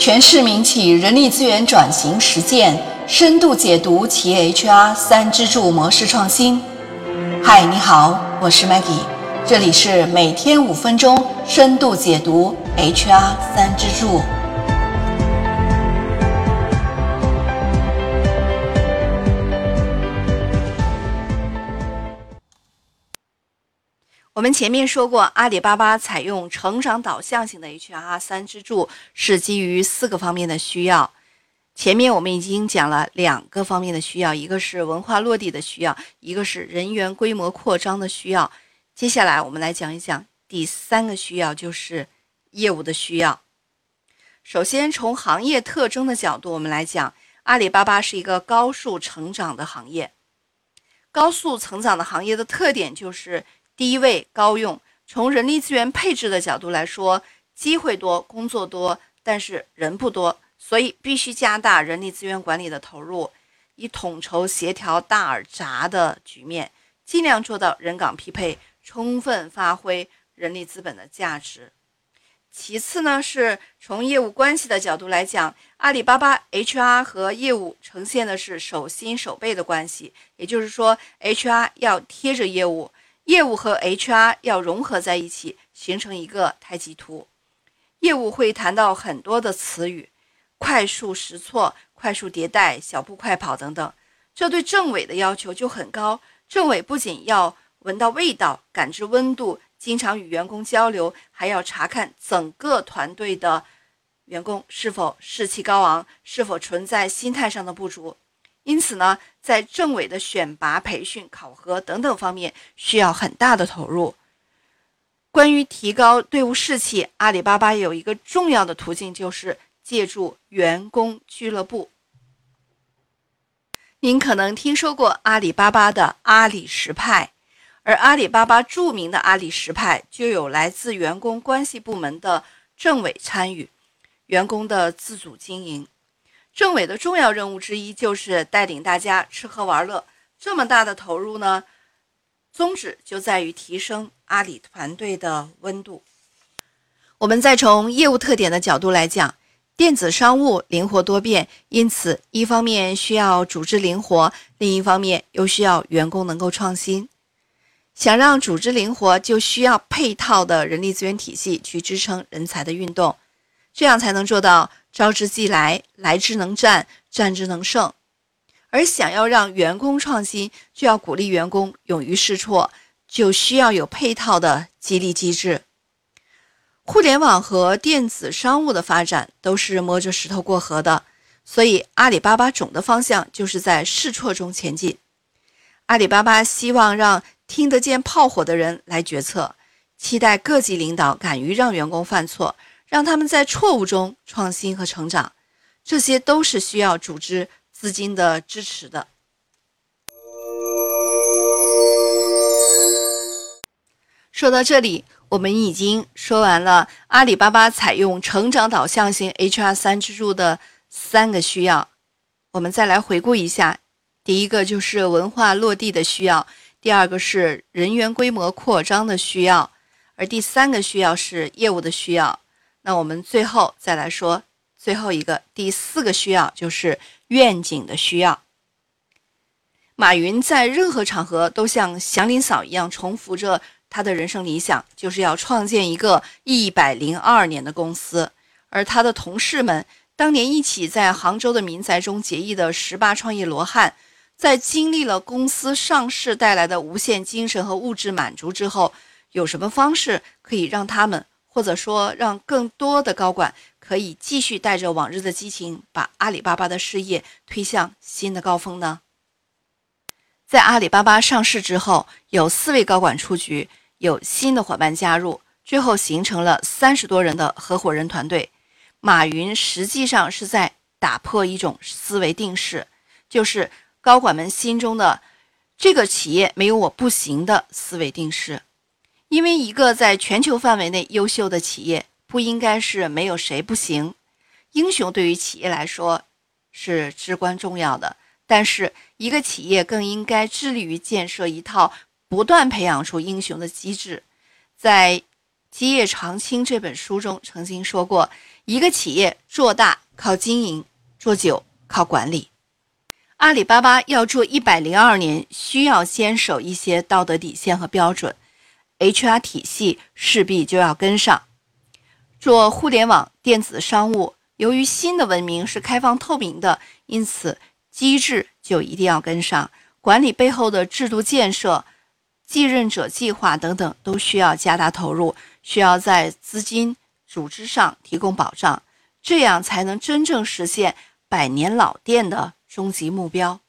全市民企人力资源转型实践深度解读企业 HR 三支柱模式创新。嗨，你好，我是 Maggie，这里是每天五分钟深度解读 HR 三支柱。我们前面说过，阿里巴巴采用成长导向型的 HR 三支柱，是基于四个方面的需要。前面我们已经讲了两个方面的需要，一个是文化落地的需要，一个是人员规模扩张的需要。接下来我们来讲一讲第三个需要，就是业务的需要。首先从行业特征的角度，我们来讲，阿里巴巴是一个高速成长的行业。高速成长的行业的特点就是。低位高用，从人力资源配置的角度来说，机会多，工作多，但是人不多，所以必须加大人力资源管理的投入，以统筹协调大而杂的局面，尽量做到人岗匹配，充分发挥人力资本的价值。其次呢，是从业务关系的角度来讲，阿里巴巴 HR 和业务呈现的是手心手背的关系，也就是说，HR 要贴着业务。业务和 HR 要融合在一起，形成一个太极图。业务会谈到很多的词语，快速实错、快速迭代、小步快跑等等。这对政委的要求就很高。政委不仅要闻到味道、感知温度，经常与员工交流，还要查看整个团队的员工是否士气高昂，是否存在心态上的不足。因此呢，在政委的选拔、培训、考核等等方面需要很大的投入。关于提高队伍士气，阿里巴巴有一个重要的途径，就是借助员工俱乐部。您可能听说过阿里巴巴的阿里实派，而阿里巴巴著名的阿里实派就有来自员工关系部门的政委参与，员工的自主经营。政委的重要任务之一就是带领大家吃喝玩乐。这么大的投入呢，宗旨就在于提升阿里团队的温度。我们再从业务特点的角度来讲，电子商务灵活多变，因此一方面需要组织灵活，另一方面又需要员工能够创新。想让组织灵活，就需要配套的人力资源体系去支撑人才的运动，这样才能做到。招之即来，来之能战，战之能胜。而想要让员工创新，就要鼓励员工勇于试错，就需要有配套的激励机制。互联网和电子商务的发展都是摸着石头过河的，所以阿里巴巴总的方向就是在试错中前进。阿里巴巴希望让听得见炮火的人来决策，期待各级领导敢于让员工犯错。让他们在错误中创新和成长，这些都是需要组织资金的支持的。说到这里，我们已经说完了阿里巴巴采用成长导向型 HR 三支柱的三个需要。我们再来回顾一下：第一个就是文化落地的需要，第二个是人员规模扩张的需要，而第三个需要是业务的需要。那我们最后再来说最后一个第四个需要，就是愿景的需要。马云在任何场合都像祥林嫂一样重复着他的人生理想，就是要创建一个一百零二年的公司。而他的同事们当年一起在杭州的民宅中结义的十八创业罗汉，在经历了公司上市带来的无限精神和物质满足之后，有什么方式可以让他们？或者说，让更多的高管可以继续带着往日的激情，把阿里巴巴的事业推向新的高峰呢？在阿里巴巴上市之后，有四位高管出局，有新的伙伴加入，最后形成了三十多人的合伙人团队。马云实际上是在打破一种思维定式，就是高管们心中的“这个企业没有我不行”的思维定式。因为一个在全球范围内优秀的企业，不应该是没有谁不行。英雄对于企业来说是至关重要的，但是一个企业更应该致力于建设一套不断培养出英雄的机制。在基业长青》这本书中曾经说过：“一个企业做大靠经营，做久靠管理。”阿里巴巴要做一百零二年，需要坚守一些道德底线和标准，HR 体系势必就要跟上。做互联网电子商务，由于新的文明是开放透明的，因此机制就一定要跟上。管理背后的制度建设、继任者计划等等，都需要加大投入，需要在资金、组织上提供保障，这样才能真正实现百年老店的终极目标。